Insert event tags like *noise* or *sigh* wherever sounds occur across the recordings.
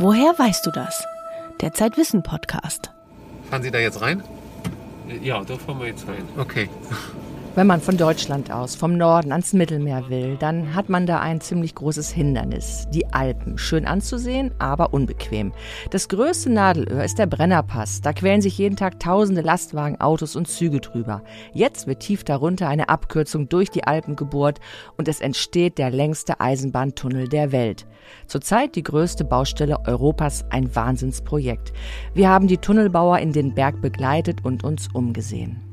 Woher weißt du das? Der Zeitwissen Podcast. Fahren Sie da jetzt rein? Ja, da fahren wir jetzt rein. Okay. Wenn man von Deutschland aus, vom Norden ans Mittelmeer will, dann hat man da ein ziemlich großes Hindernis. Die Alpen. Schön anzusehen, aber unbequem. Das größte Nadelöhr ist der Brennerpass. Da quälen sich jeden Tag tausende Lastwagen, Autos und Züge drüber. Jetzt wird tief darunter eine Abkürzung durch die Alpen gebohrt und es entsteht der längste Eisenbahntunnel der Welt. Zurzeit die größte Baustelle Europas, ein Wahnsinnsprojekt. Wir haben die Tunnelbauer in den Berg begleitet und uns umgesehen.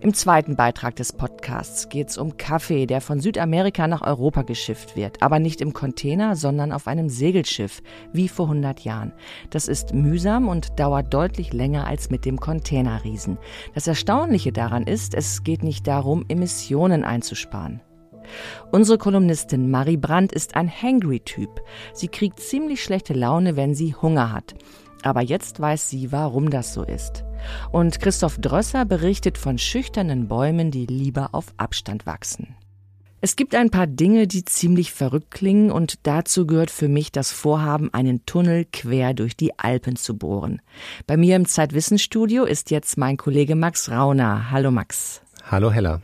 Im zweiten Beitrag des Podcasts geht es um Kaffee, der von Südamerika nach Europa geschifft wird, aber nicht im Container, sondern auf einem Segelschiff, wie vor 100 Jahren. Das ist mühsam und dauert deutlich länger als mit dem Containerriesen. Das Erstaunliche daran ist, es geht nicht darum, Emissionen einzusparen. Unsere Kolumnistin Marie Brandt ist ein Hangry-Typ. Sie kriegt ziemlich schlechte Laune, wenn sie Hunger hat. Aber jetzt weiß sie, warum das so ist. Und Christoph Drösser berichtet von schüchternen Bäumen, die lieber auf Abstand wachsen. Es gibt ein paar Dinge, die ziemlich verrückt klingen und dazu gehört für mich das Vorhaben, einen Tunnel quer durch die Alpen zu bohren. Bei mir im Zeitwissensstudio ist jetzt mein Kollege Max Rauner. Hallo Max. Hallo Hella.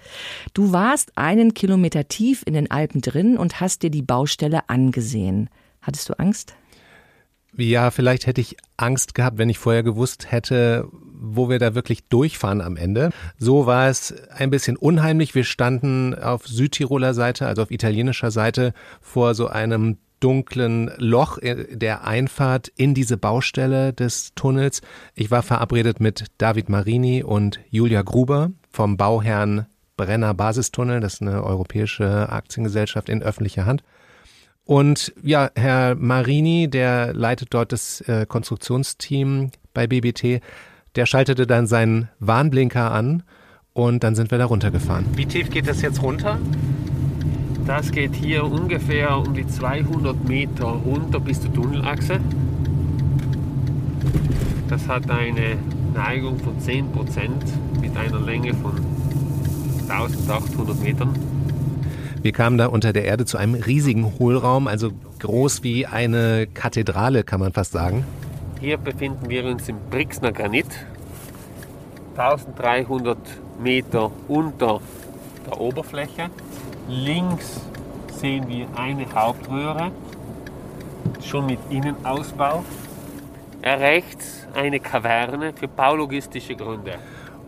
Du warst einen Kilometer tief in den Alpen drin und hast dir die Baustelle angesehen. Hattest du Angst? Ja, vielleicht hätte ich Angst gehabt, wenn ich vorher gewusst hätte, wo wir da wirklich durchfahren am Ende. So war es ein bisschen unheimlich. Wir standen auf Südtiroler Seite, also auf italienischer Seite, vor so einem dunklen Loch der Einfahrt in diese Baustelle des Tunnels. Ich war verabredet mit David Marini und Julia Gruber vom Bauherrn Brenner Basistunnel. Das ist eine europäische Aktiengesellschaft in öffentlicher Hand. Und ja, Herr Marini, der leitet dort das äh, Konstruktionsteam bei BBT, der schaltete dann seinen Warnblinker an und dann sind wir da runtergefahren. Wie tief geht das jetzt runter? Das geht hier ungefähr um die 200 Meter runter bis zur Tunnelachse. Das hat eine Neigung von 10% mit einer Länge von 1800 Metern. Wir kamen da unter der Erde zu einem riesigen Hohlraum, also groß wie eine Kathedrale, kann man fast sagen. Hier befinden wir uns im Brixner Granit, 1300 Meter unter der Oberfläche. Links sehen wir eine Hauptröhre, schon mit Innenausbau. Rechts eine Kaverne für baulogistische Gründe.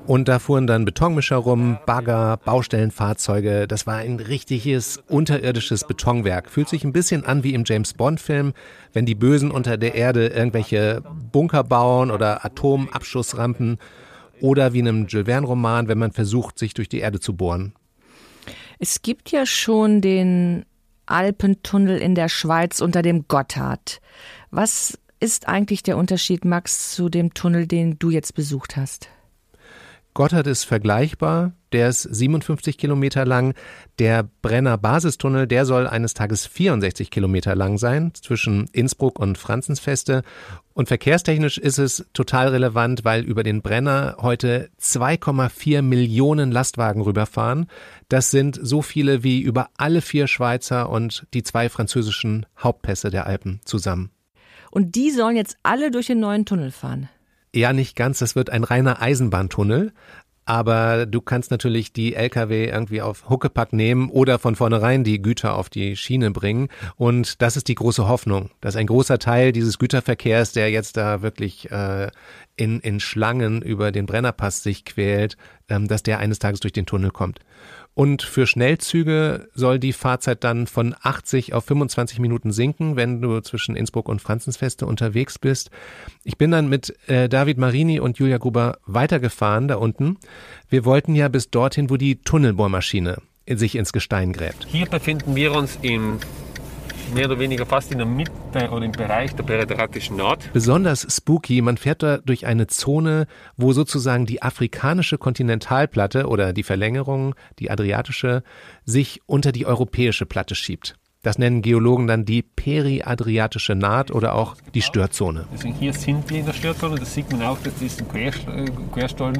Und da fuhren dann Betonmischer rum, Bagger, Baustellenfahrzeuge. Das war ein richtiges unterirdisches Betonwerk. Fühlt sich ein bisschen an wie im James Bond-Film, wenn die Bösen unter der Erde irgendwelche Bunker bauen oder Atomabschussrampen. Oder wie in einem Jules Verne-Roman, wenn man versucht, sich durch die Erde zu bohren. Es gibt ja schon den Alpentunnel in der Schweiz unter dem Gotthard. Was ist eigentlich der Unterschied, Max, zu dem Tunnel, den du jetzt besucht hast? Gotthard ist vergleichbar, der ist 57 Kilometer lang. Der Brenner Basistunnel, der soll eines Tages 64 Kilometer lang sein, zwischen Innsbruck und Franzensfeste. Und verkehrstechnisch ist es total relevant, weil über den Brenner heute 2,4 Millionen Lastwagen rüberfahren. Das sind so viele wie über alle vier Schweizer und die zwei französischen Hauptpässe der Alpen zusammen. Und die sollen jetzt alle durch den neuen Tunnel fahren. Ja, nicht ganz. Das wird ein reiner Eisenbahntunnel. Aber du kannst natürlich die Lkw irgendwie auf Huckepack nehmen oder von vornherein die Güter auf die Schiene bringen. Und das ist die große Hoffnung, dass ein großer Teil dieses Güterverkehrs, der jetzt da wirklich äh, in, in Schlangen über den Brennerpass sich quält, ähm, dass der eines Tages durch den Tunnel kommt. Und für Schnellzüge soll die Fahrzeit dann von 80 auf 25 Minuten sinken, wenn du zwischen Innsbruck und Franzensfeste unterwegs bist. Ich bin dann mit äh, David Marini und Julia Gruber weitergefahren da unten. Wir wollten ja bis dorthin, wo die Tunnelbohrmaschine sich ins Gestein gräbt. Hier befinden wir uns im mehr oder weniger fast in der Mitte oder im Bereich der Beretratischen Nord. Besonders spooky, man fährt da durch eine Zone, wo sozusagen die afrikanische Kontinentalplatte oder die Verlängerung, die adriatische, sich unter die europäische Platte schiebt. Das nennen Geologen dann die periadriatische Naht oder auch die Störzone. Also hier sind wir in der Störzone, das sieht man auch, dass diesen Querstollen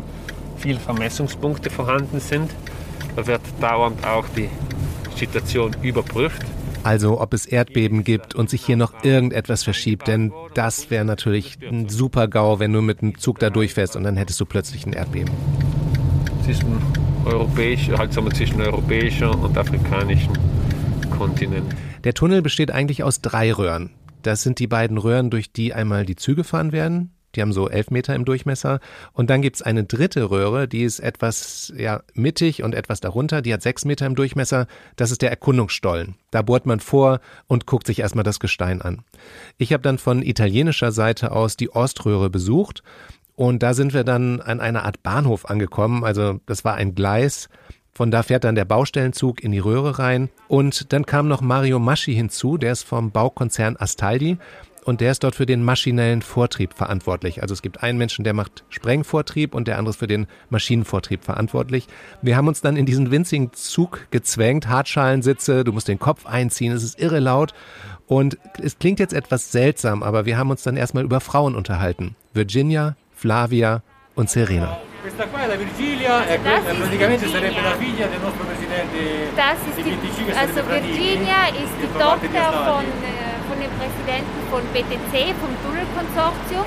viele Vermessungspunkte vorhanden sind. Da wird dauernd auch die Situation überprüft. Also ob es Erdbeben gibt und sich hier noch irgendetwas verschiebt, denn das wäre natürlich ein super GAU, wenn du mit dem Zug da durchfährst und dann hättest du plötzlich ein Erdbeben. Zwischen europäisch, halt sagen wir, zwischen europäischer und afrikanischem Kontinent. Der Tunnel besteht eigentlich aus drei Röhren. Das sind die beiden Röhren, durch die einmal die Züge fahren werden. Die haben so elf Meter im Durchmesser. Und dann gibt's eine dritte Röhre, die ist etwas ja, mittig und etwas darunter. Die hat sechs Meter im Durchmesser. Das ist der Erkundungsstollen. Da bohrt man vor und guckt sich erstmal das Gestein an. Ich habe dann von italienischer Seite aus die Oströhre besucht. Und da sind wir dann an einer Art Bahnhof angekommen. Also das war ein Gleis. Von da fährt dann der Baustellenzug in die Röhre rein. Und dann kam noch Mario Maschi hinzu, der ist vom Baukonzern Astaldi und der ist dort für den maschinellen Vortrieb verantwortlich. Also es gibt einen Menschen, der macht Sprengvortrieb und der andere ist für den Maschinenvortrieb verantwortlich. Wir haben uns dann in diesen winzigen Zug gezwängt, Hartschalensitze, du musst den Kopf einziehen, es ist irre laut und es klingt jetzt etwas seltsam, aber wir haben uns dann erstmal über Frauen unterhalten. Virginia, Flavia und Serena. Questa qua è la Virgilia, questa praticamente sarebbe la figlia del nostro presidente Das ist di die, also Virginia ist die Tochter von, von dem Präsidenten von BTC, vom Tunnelkonsortium,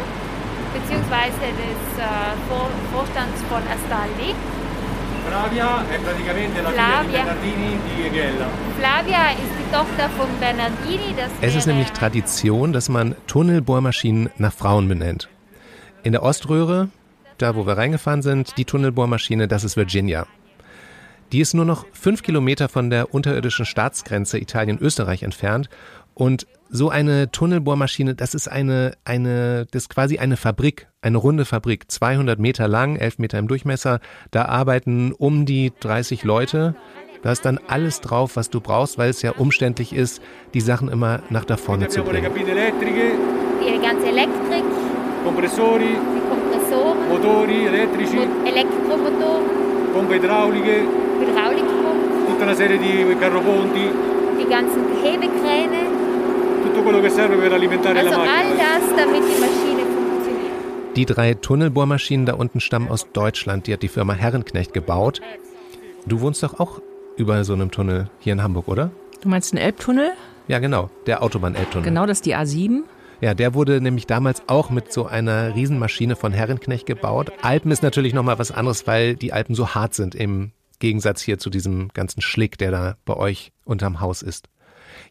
beziehungsweise des äh, Vor Vorstands von Astaldi. Flavia è praticamente la figlia di Flavia. Bernardini di Ghella. Flavia ist die Tochter von Bernardini. Das Es ist nämlich Tradition, dass man Tunnelbohrmaschinen nach Frauen benennt. In der Oströhre, da wo wir reingefahren sind, die Tunnelbohrmaschine, das ist Virginia. Die ist nur noch fünf Kilometer von der unterirdischen Staatsgrenze Italien-Österreich entfernt. Und so eine Tunnelbohrmaschine, das ist eine, eine, das ist quasi eine Fabrik, eine runde Fabrik, 200 Meter lang, 11 Meter im Durchmesser. Da arbeiten um die 30 Leute. Da ist dann alles drauf, was du brauchst, weil es ja umständlich ist, die Sachen immer nach da vorne zu bringen. die ganze Elektrik, compressori, die Kompressoren, motori elettrici, Mo- Elektromotoren, pompe idrauliche, Hydraulikpumpen, tutta una serie di carroponti, die ganzen Hebekräne, quello che serve per alimentare also la all macchina. das, damit die Maschine funktioniert. Die drei Tunnelbohrmaschinen da unten stammen aus Deutschland. Die hat die Firma Herrenknecht gebaut. Du wohnst doch auch über so einem Tunnel hier in Hamburg, oder? Du meinst den Elbtunnel? Ja, genau. Der Autobahn-Elbtunnel. Genau, das ist die A7. Ja, der wurde nämlich damals auch mit so einer Riesenmaschine von Herrenknecht gebaut. Alpen ist natürlich nochmal was anderes, weil die Alpen so hart sind im Gegensatz hier zu diesem ganzen Schlick, der da bei euch unterm Haus ist.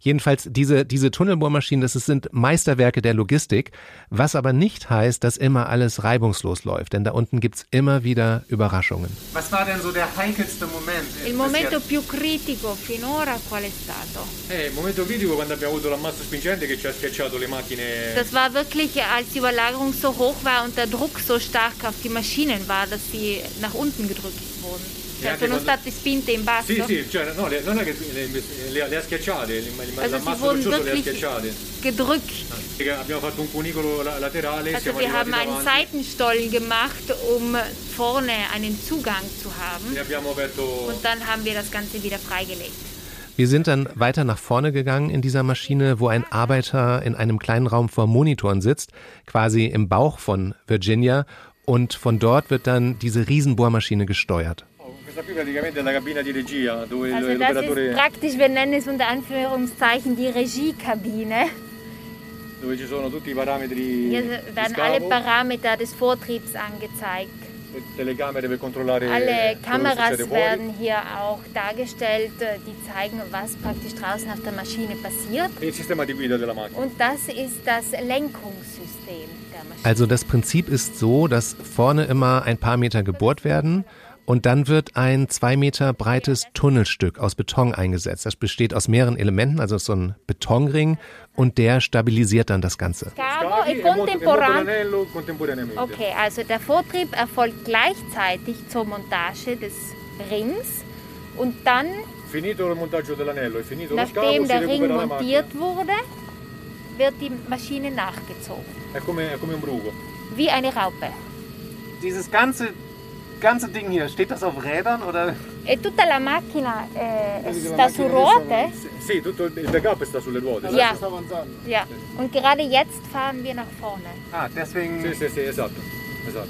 Jedenfalls diese, diese Tunnelbohrmaschinen, das sind Meisterwerke der Logistik, was aber nicht heißt, dass immer alles reibungslos läuft, denn da unten gibt's immer wieder Überraschungen. Was war denn so der heikelste Moment? Il momento più critico finora qual è stato? Eh, il momento critico quando abbiamo avuto l'ammasso spingente che ci ha schiacciato le macchine. Das war wirklich, als die Überlagerung so hoch war und der Druck so stark auf die Maschinen war, dass sie nach unten gedrückt wurden. Cioè, sono quando- state spinte in basso. Sì, sì, cioè, no, le- non è che le, le- le ha schiacciate, le- le- Also sie l'ammasso wurden roccioso le ha schiacciate. gedrückt. Perché Abbiamo fatto un cunicolo la- laterale, Also siamo wir haben einen davanti Seitenstollen gemacht, um vorne einen Zugang zu haben. e aperto Und dann haben wir das Ganze wieder freigelegt. Wir sind dann weiter nach vorne gegangen in dieser Maschine, wo ein Arbeiter in einem kleinen Raum vor Monitoren sitzt, quasi im Bauch von Virginia. Und von dort wird dann diese Riesenbohrmaschine gesteuert. Questa qui praticamente è la cabina di regia dove Also das l'operatore ist praktisch, wir nennen es unter Anführungszeichen die Regiekabine. dove ci sono tutti i parametri Hier di werden alle Parameter des Vortriebs angezeigt. telecamere per controllare Alle Kameras werden hier auch dargestellt, äh, die zeigen, was praktisch draußen auf der Maschine passiert. E il sistema di guida della macchina. Und das ist das Lenkungssystem der Maschine. Also das Prinzip ist so, dass vorne immer ein paar Meter gebohrt werden und dann wird ein zwei Meter breites Tunnelstück aus Beton eingesetzt. Das besteht aus mehreren Elementen, also so ein Betonring und der stabilisiert dann das Ganze. Okay, also der Vortrieb erfolgt gleichzeitig zur Montage des Rings und dann, nachdem der Ring montiert wurde, wird die Maschine nachgezogen. Wie eine Raupe. Dieses ganze, ganze Ding hier, steht das auf Rädern oder? E tutta la macchina eh, sta su ruote? Sì, tutto il backup sta sulle ruote. Ja. ja. Und gerade jetzt fahren wir nach vorne. Ah, deswegen. Sì, sì, sì, esatto. Esatto.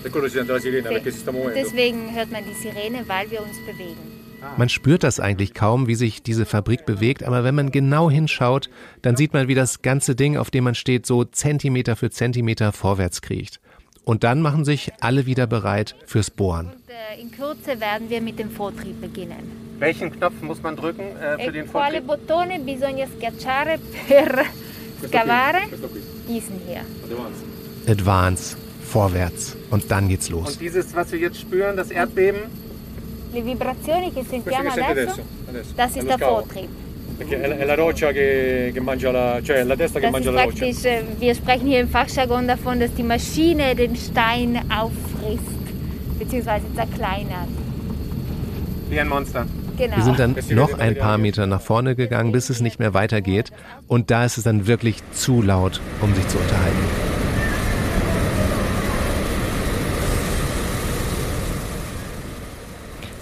Per quello si sente la sirena perché si sta muovendo. Deswegen hört man die Sirene, weil wir uns bewegen. Man spürt das eigentlich kaum, wie sich diese Fabrik bewegt, aber wenn man genau hinschaut, dann sieht man, wie das ganze Ding, auf dem man steht, so Zentimeter für Zentimeter vorwärts kriecht. Und dann machen sich alle wieder bereit fürs Bohren. Äh, in Kürze werden wir mit dem Vortrieb beginnen. Welchen Knopf muss man drücken äh, für E den quale Vortrieb? bottone bisogna schiacciare per scavare? Diesen hier. Advance, vorwärts. Und dann geht's los. Und dieses, was wir jetzt spüren, das Erdbeben, Le vibrazioni che sentiamo adesso, das ist der. Vortrieb. Perché è la, è la roccia che, che mangia la... cioè la testa che Das mangia la roccia. praktisch, äh, wir sprechen hier im Fachjargon davon, dass die Maschine den Stein auffrisst, beziehungsweise zerkleinert. wie ein Monster. Genau. Wir sind dann noch ein paar Meter nach vorne gegangen, bis es nicht mehr weitergeht. Und da ist es dann wirklich zu laut, um sich zu unterhalten.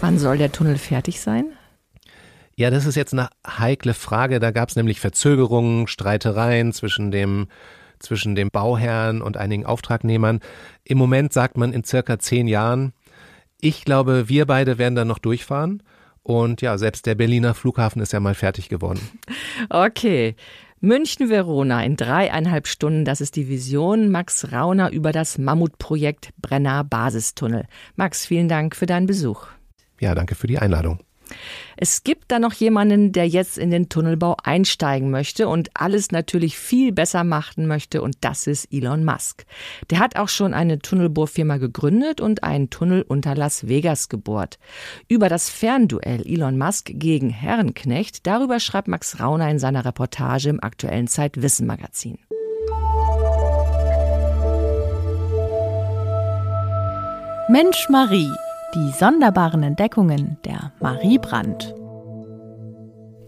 Wann soll der Tunnel fertig sein? Ja, das ist jetzt eine heikle Frage. Da gab es nämlich Verzögerungen, Streitereien zwischen dem, zwischen dem Bauherrn und einigen Auftragnehmern. Im Moment sagt man in circa zehn Jahren. Ich glaube, wir beide werden dann noch durchfahren. Und ja, selbst der Berliner Flughafen ist ja mal fertig geworden. *laughs* Okay. München-Verona in dreieinhalb Stunden, das ist die Vision. Max Rauner über das Mammutprojekt Brenner Basistunnel. Max, vielen Dank für deinen Besuch. Ja, danke für die Einladung. Es gibt da noch jemanden, der jetzt in den Tunnelbau einsteigen möchte und alles natürlich viel besser machen möchte und das ist Elon Musk. Der hat auch schon eine Tunnelbohrfirma gegründet und einen Tunnel unter Las Vegas gebohrt. Über das Fernduell Elon Musk gegen Herrenknecht, darüber schreibt Max Rauner in seiner Reportage im aktuellen Zeitwissen Magazin. Mensch Marie, die sonderbaren Entdeckungen der Marie Brandt.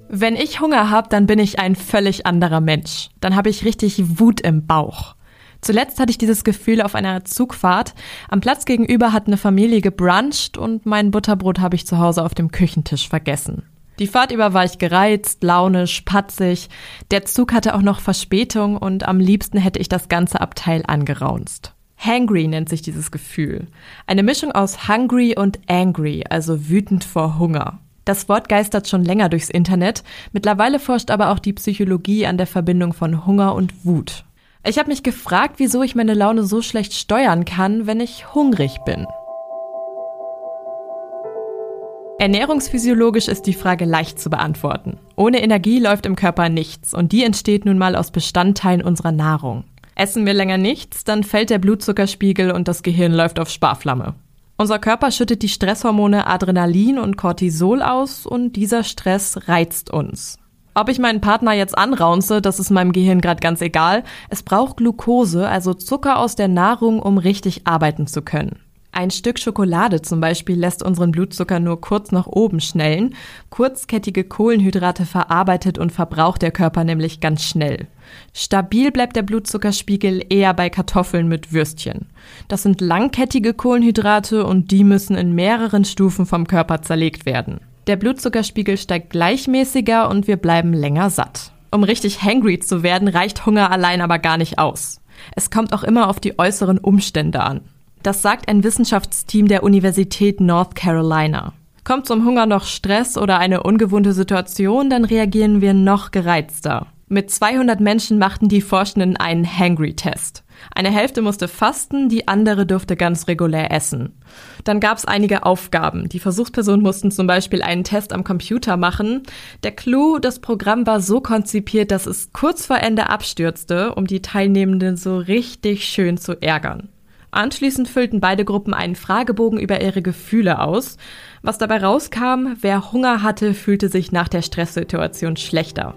Wenn ich Hunger habe, dann bin ich ein völlig anderer Mensch. Dann habe ich richtig Wut im Bauch. Zuletzt hatte ich dieses Gefühl auf einer Zugfahrt. Am Platz gegenüber hat eine Familie gebruncht und mein Butterbrot habe ich zu Hause auf dem Küchentisch vergessen. Die Fahrt über war ich gereizt, launisch, patzig. Der Zug hatte auch noch Verspätung und am liebsten hätte ich das ganze Abteil angeraunzt. Hangry nennt sich dieses Gefühl. Eine Mischung aus hungry und angry, also wütend vor Hunger. Das Wort geistert schon länger durchs Internet. Mittlerweile forscht aber auch die Psychologie an der Verbindung von Hunger und Wut. Ich habe mich gefragt, wieso ich meine Laune so schlecht steuern kann, wenn ich hungrig bin. Ernährungsphysiologisch ist die Frage leicht zu beantworten. Ohne Energie läuft im Körper nichts und die entsteht nun mal aus Bestandteilen unserer Nahrung. Essen wir länger nichts, dann fällt der Blutzuckerspiegel und das Gehirn läuft auf Sparflamme. Unser Körper schüttet die Stresshormone Adrenalin und Cortisol aus und dieser Stress reizt uns. Ob ich meinen Partner jetzt anraunze, das ist meinem Gehirn gerade ganz egal. Es braucht Glucose, also Zucker aus der Nahrung, um richtig arbeiten zu können. Ein Stück Schokolade zum Beispiel lässt unseren Blutzucker nur kurz nach oben schnellen. Kurzkettige Kohlenhydrate verarbeitet und verbraucht der Körper nämlich ganz schnell. Stabil bleibt der Blutzuckerspiegel eher bei Kartoffeln mit Würstchen. Das sind langkettige Kohlenhydrate und die müssen in mehreren Stufen vom Körper zerlegt werden. Der Blutzuckerspiegel steigt gleichmäßiger und wir bleiben länger satt. Um richtig hangry zu werden, reicht Hunger allein aber gar nicht aus. Es kommt auch immer auf die äußeren Umstände an. Das sagt ein Wissenschaftsteam der Universität North Carolina. Kommt zum Hunger noch Stress oder eine ungewohnte Situation, dann reagieren wir noch gereizter. Mit 200 Menschen machten die Forschenden einen Hangry-Test. Eine Hälfte musste fasten, die andere durfte ganz regulär essen. Dann gab es einige Aufgaben. Die Versuchspersonen mussten zum Beispiel einen Test am Computer machen. Der Clou, das Programm war so konzipiert, dass es kurz vor Ende abstürzte, um die Teilnehmenden so richtig schön zu ärgern. Anschließend füllten beide Gruppen einen Fragebogen über ihre Gefühle aus. Was dabei rauskam, wer Hunger hatte, fühlte sich nach der Stresssituation schlechter.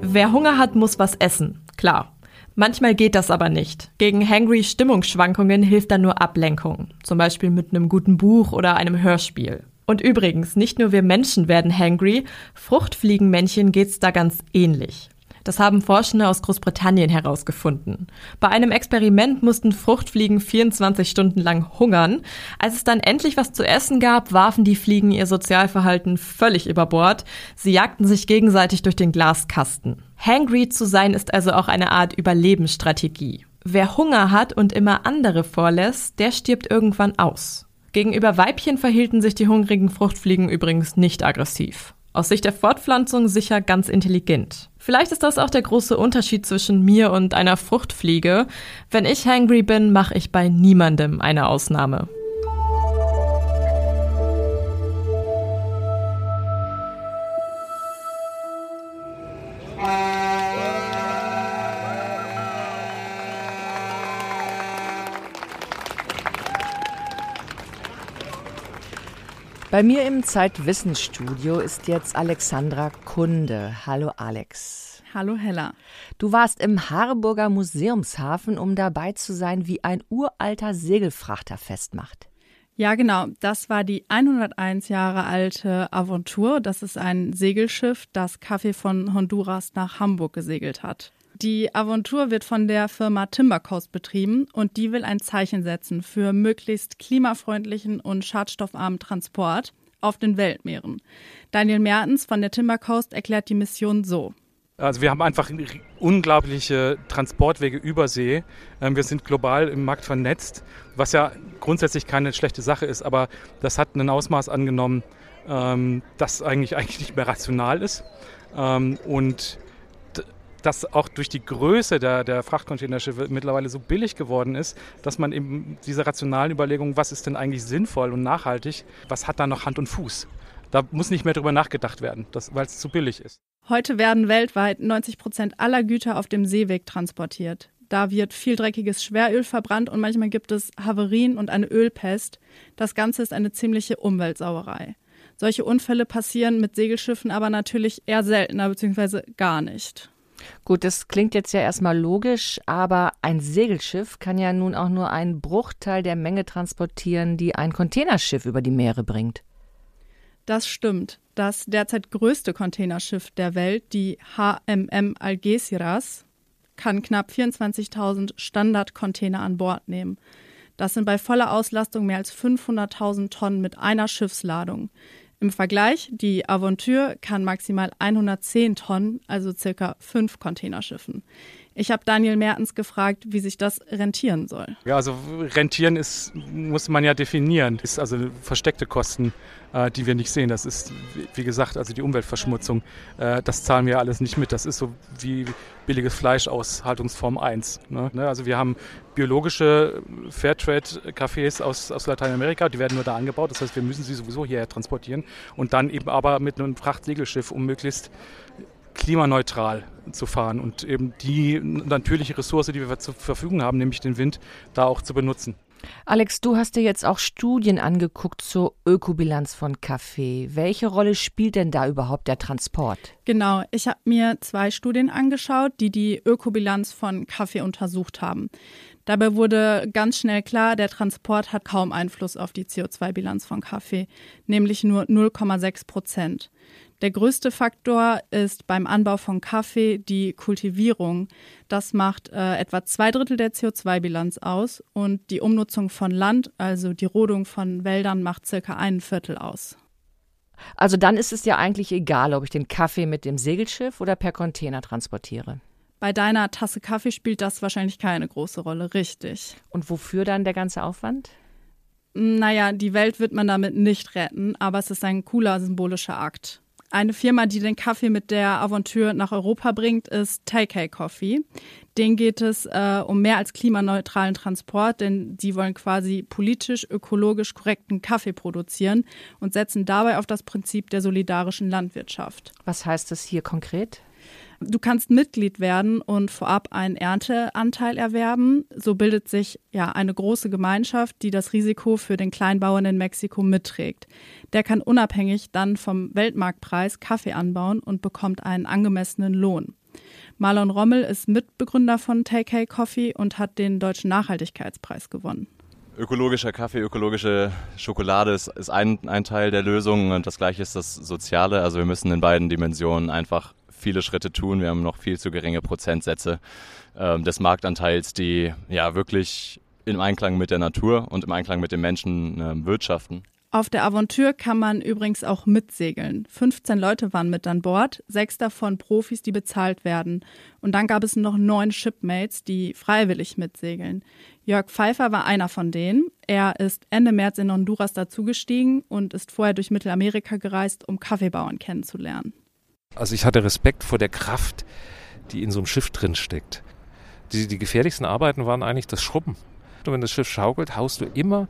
Wer Hunger hat, muss was essen. Klar. Manchmal geht das aber nicht. Gegen hangry Stimmungsschwankungen hilft dann nur Ablenkung. Zum Beispiel mit einem guten Buch oder einem Hörspiel. Und übrigens, nicht nur wir Menschen werden hangry, Fruchtfliegenmännchen geht's da ganz ähnlich. Das haben Forschende aus Großbritannien herausgefunden. Bei einem Experiment mussten Fruchtfliegen 24 Stunden lang hungern. Als es dann endlich was zu essen gab, warfen die Fliegen ihr Sozialverhalten völlig über Bord. Sie jagten sich gegenseitig durch den Glaskasten. Hangry zu sein ist also auch eine Art Überlebensstrategie. Wer Hunger hat und immer andere vorlässt, der stirbt irgendwann aus. Gegenüber Weibchen verhielten sich die hungrigen Fruchtfliegen übrigens nicht aggressiv. Aus Sicht der Fortpflanzung sicher ganz intelligent. Vielleicht ist das auch der große Unterschied zwischen mir und einer Fruchtfliege. Wenn ich hangry bin, mache ich bei niemandem eine Ausnahme. Bei mir im Zeitwissensstudio ist jetzt Alexandra Kunde. Hallo Alex. Hallo Hella. Du warst im Harburger Museumshafen, um dabei zu sein, wie ein uralter Segelfrachter festmacht. Ja, genau. Das war die 101 Jahre alte Aventur. Das ist ein Segelschiff, das Kaffee von Honduras nach Hamburg gesegelt hat. Die Aventur wird von der Firma Timbercoast betrieben und die will ein Zeichen setzen für möglichst klimafreundlichen und schadstoffarmen Transport auf den Weltmeeren. Daniel Mertens von der Timbercoast erklärt die Mission so. Also wir haben einfach unglaubliche Transportwege über See. Ähm, wir sind global im Markt vernetzt, was ja grundsätzlich keine schlechte Sache ist, aber das hat ein Ausmaß angenommen, ähm, das eigentlich, *laughs* eigentlich nicht mehr rational ist. Ähm, und dass auch durch die Größe der, der Frachtcontainerschiffe mittlerweile so billig geworden ist, dass man eben diese rationalen Überlegungen, was ist denn eigentlich sinnvoll und nachhaltig, was hat da noch Hand und Fuß? Da muss nicht mehr drüber nachgedacht werden, weil es zu billig ist. Heute werden weltweit 90 Prozent aller Güter auf dem Seeweg transportiert. Da wird viel dreckiges Schweröl verbrannt und manchmal gibt es Haverien und eine Ölpest. Das Ganze ist eine ziemliche Umweltsauerei. Solche Unfälle passieren mit Segelschiffen aber natürlich eher seltener bzw. gar nicht. Gut, das klingt jetzt ja erstmal logisch, aber ein Segelschiff kann ja nun auch nur einen Bruchteil der Menge transportieren, die ein Containerschiff über die Meere bringt. Das stimmt. Das derzeit größte Containerschiff der Welt, die HMM Algeciras, kann knapp 24.000 Standardcontainer an Bord nehmen. Das sind bei voller Auslastung mehr als 500.000 Tonnen mit einer Schiffsladung. Im Vergleich, die Aventure kann maximal 110 Tonnen, also circa fünf Containerschiffen. Ich habe Daniel Mertens gefragt, wie sich das rentieren soll. Ja, also rentieren ist, muss man ja definieren. Ist also versteckte Kosten, äh, die wir nicht sehen. Das ist, wie gesagt, also die Umweltverschmutzung. Äh, das zahlen wir alles nicht mit. Das ist so wie billiges Fleisch aus Haltungsform 1. Ne? ne? Also wir haben biologische Fairtrade-Cafés aus, aus Lateinamerika, die werden nur da angebaut. Das heißt, wir müssen sie sowieso hierher transportieren und dann eben aber mit einem Frachtsegelschiff, um möglichst klimaneutral zu fahren und eben die natürliche Ressource, die wir zur Verfügung haben, nämlich den Wind, da auch zu benutzen. Alex, du hast dir jetzt auch Studien angeguckt zur Ökobilanz von Kaffee. Welche Rolle spielt denn da überhaupt der Transport? Genau, ich habe mir zwei Studien angeschaut, die die Ökobilanz von Kaffee untersucht haben. Dabei wurde ganz schnell klar, der Transport hat kaum Einfluss auf die CO2-Bilanz von Kaffee, nämlich nur 0,6 Prozent. Der größte Faktor ist beim Anbau von Kaffee die Kultivierung. Das macht äh, etwa zwei Drittel der CO2-Bilanz aus und die Umnutzung von Land, also die Rodung von Wäldern, macht circa ein Viertel aus. Also dann ist es ja eigentlich egal, ob ich den Kaffee mit dem Segelschiff oder per Container transportiere. Bei deiner Tasse Kaffee spielt das wahrscheinlich keine große Rolle, richtig. Und wofür dann der ganze Aufwand? Naja, die Welt wird man damit nicht retten, aber es ist ein cooler symbolischer Akt. Eine Firma, die den Kaffee mit der Aventur nach Europa bringt, ist Taikei Coffee. Den geht es äh, um mehr als klimaneutralen Transport, denn sie wollen quasi politisch, ökologisch korrekten Kaffee produzieren und setzen dabei auf das Prinzip der solidarischen Landwirtschaft. Was heißt das hier konkret? Du kannst Mitglied werden und vorab einen Ernteanteil erwerben. So bildet sich ja eine große Gemeinschaft, die das Risiko für den Kleinbauern in Mexiko mitträgt. Der kann unabhängig dann vom Weltmarktpreis Kaffee anbauen und bekommt einen angemessenen Lohn. Marlon Rommel ist Mitbegründer von Take Coffee und hat den Deutschen Nachhaltigkeitspreis gewonnen. Ökologischer Kaffee, ökologische Schokolade ist, ist ein, ein Teil der Lösung und das gleiche ist das Soziale. Also wir müssen in beiden Dimensionen einfach viele Schritte tun. Wir haben noch viel zu geringe Prozentsätze äh, des Marktanteils, die ja wirklich im Einklang mit der Natur und im Einklang mit den Menschen äh, wirtschaften. Auf der Aventur kann man übrigens auch mitsegeln. 15 Leute waren mit an Bord, sechs davon Profis, die bezahlt werden. Und dann gab es noch neun Shipmates, die freiwillig mitsegeln. Jörg Pfeiffer war einer von denen. Er ist Ende März in Honduras dazugestiegen und ist vorher durch Mittelamerika gereist, um Kaffeebauern kennenzulernen. Also ich hatte Respekt vor der Kraft, die in so einem Schiff drin steckt. Die, die gefährlichsten Arbeiten waren eigentlich das Schrubben. Und wenn das Schiff schaukelt, haust du immer,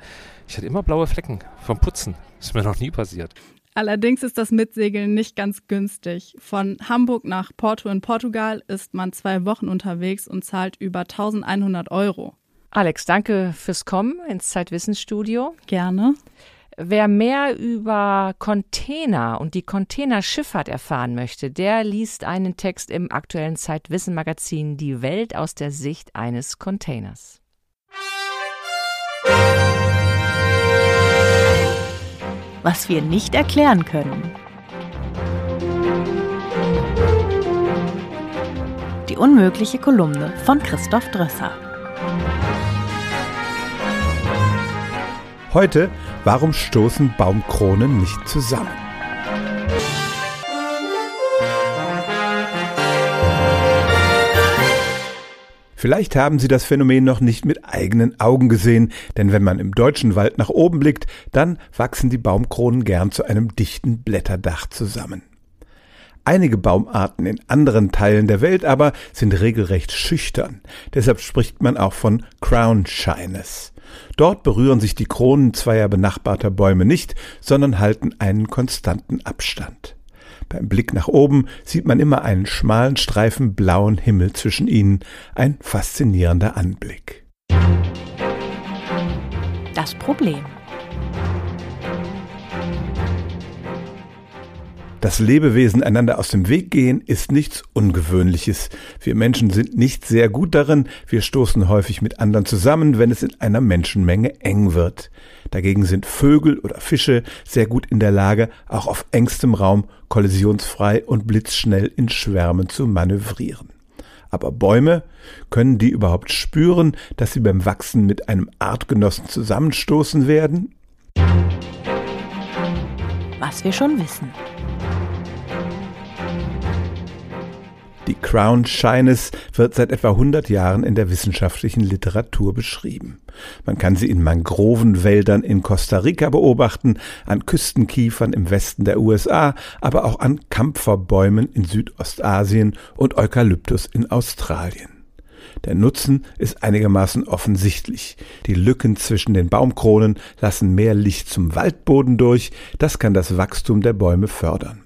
ich hatte immer blaue Flecken vom Putzen. Das ist mir noch nie passiert. Allerdings ist das Mitsegeln nicht ganz günstig. Von Hamburg nach Porto in Portugal ist man zwei Wochen unterwegs und zahlt über 1100 Euro. Alex, danke fürs Kommen ins Zeitwissensstudio. Gerne. Wer mehr über Container und die Containerschifffahrt erfahren möchte, der liest einen Text im aktuellen Zeitwissen-Magazin Die Welt aus der Sicht eines Containers. Was wir nicht erklären können. Die unmögliche Kolumne von Christoph Drösser. Heute, warum stoßen Baumkronen nicht zusammen? Vielleicht haben Sie das Phänomen noch nicht mit eigenen Augen gesehen, denn wenn man im deutschen Wald nach oben blickt, dann wachsen die Baumkronen gern zu einem dichten Blätterdach zusammen. Einige Baumarten in anderen Teilen der Welt aber sind regelrecht schüchtern. Deshalb spricht man auch von Crown Shyness. Dort berühren sich die Kronen zweier benachbarter Bäume nicht, sondern halten einen konstanten Abstand. Beim Blick nach oben sieht man immer einen schmalen Streifen blauen Himmel zwischen ihnen, ein faszinierender Anblick. Das Problem. Dass Lebewesen einander aus dem Weg gehen, ist nichts Ungewöhnliches. Wir Menschen sind nicht sehr gut darin, wir stoßen häufig mit anderen zusammen, wenn es in einer Menschenmenge eng wird. Dagegen sind Vögel oder Fische sehr gut in der Lage, auch auf engstem Raum kollisionsfrei und blitzschnell in Schwärmen zu manövrieren. Aber Bäume, können die überhaupt spüren, dass sie beim Wachsen mit einem Artgenossen zusammenstoßen werden? Was wir schon wissen. Die Crown Shyness wird seit etwa 100 Jahren in der wissenschaftlichen Literatur beschrieben. Man kann sie in Mangrovenwäldern in Costa Rica beobachten, an Küstenkiefern im Westen der USA, aber auch an Kampferbäumen in Südostasien und Eukalyptus in Australien. Der Nutzen ist einigermaßen offensichtlich. Die Lücken zwischen den Baumkronen lassen mehr Licht zum Waldboden durch, das kann das Wachstum der Bäume fördern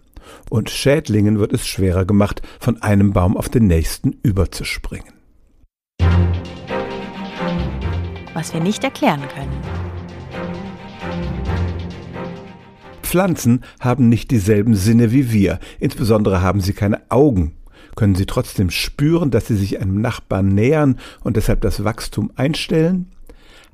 und Schädlingen wird es schwerer gemacht, von einem Baum auf den nächsten überzuspringen. Was wir nicht erklären können. Pflanzen haben nicht dieselben Sinne wie wir, insbesondere haben sie keine Augen. Können sie trotzdem spüren, dass sie sich einem Nachbarn nähern und deshalb das Wachstum einstellen?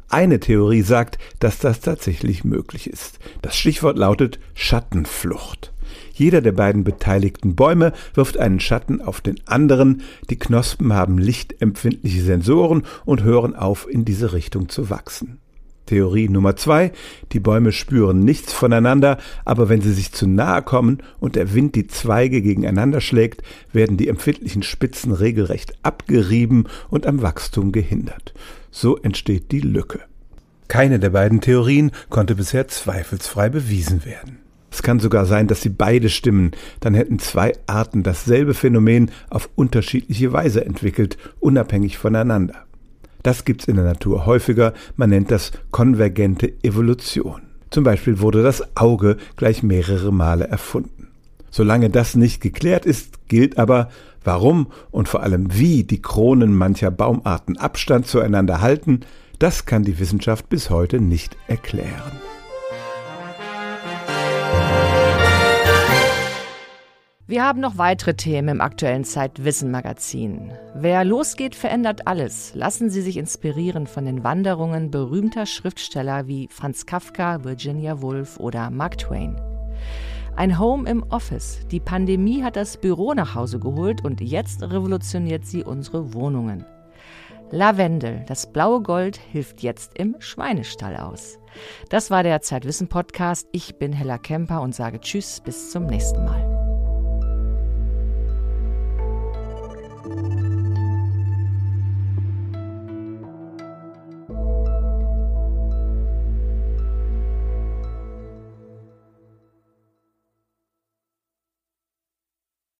Eine Theorie sagt, dass das tatsächlich möglich ist. Das Stichwort lautet Schattenflucht. Jeder der beiden beteiligten Bäume wirft einen Schatten auf den anderen, die Knospen haben lichtempfindliche Sensoren und hören auf, in diese Richtung zu wachsen. Theorie Nummer zwei. Die Bäume spüren nichts voneinander, aber wenn sie sich zu nahe kommen und der Wind die Zweige gegeneinander schlägt, werden die empfindlichen Spitzen regelrecht abgerieben und am Wachstum gehindert. So entsteht die Lücke. Keine der beiden Theorien konnte bisher zweifelsfrei bewiesen werden. Es kann sogar sein, dass sie beide stimmen. Dann hätten zwei Arten dasselbe Phänomen auf unterschiedliche Weise entwickelt, unabhängig voneinander. Das gibt's in der Natur häufiger. Man nennt das konvergente Evolution. Zum Beispiel wurde das Auge gleich mehrere Male erfunden. Solange das nicht geklärt ist, gilt aber, warum und vor allem wie die Kronen mancher Baumarten Abstand zueinander halten, das kann die Wissenschaft bis heute nicht erklären. Wir haben noch weitere Themen im aktuellen Zeitwissen-Magazin. Wer losgeht, verändert alles. Lassen Sie sich inspirieren von den Wanderungen berühmter Schriftsteller wie Franz Kafka, Virginia Woolf oder Mark Twain. Ein Home im Office. Die Pandemie hat das Büro nach Hause geholt und jetzt revolutioniert sie unsere Wohnungen. Lavendel, das blaue Gold, hilft jetzt im Schweinestall aus. Das war der Zeitwissen Podcast. Ich bin Hella Kemper und sage Tschüss, bis zum nächsten Mal.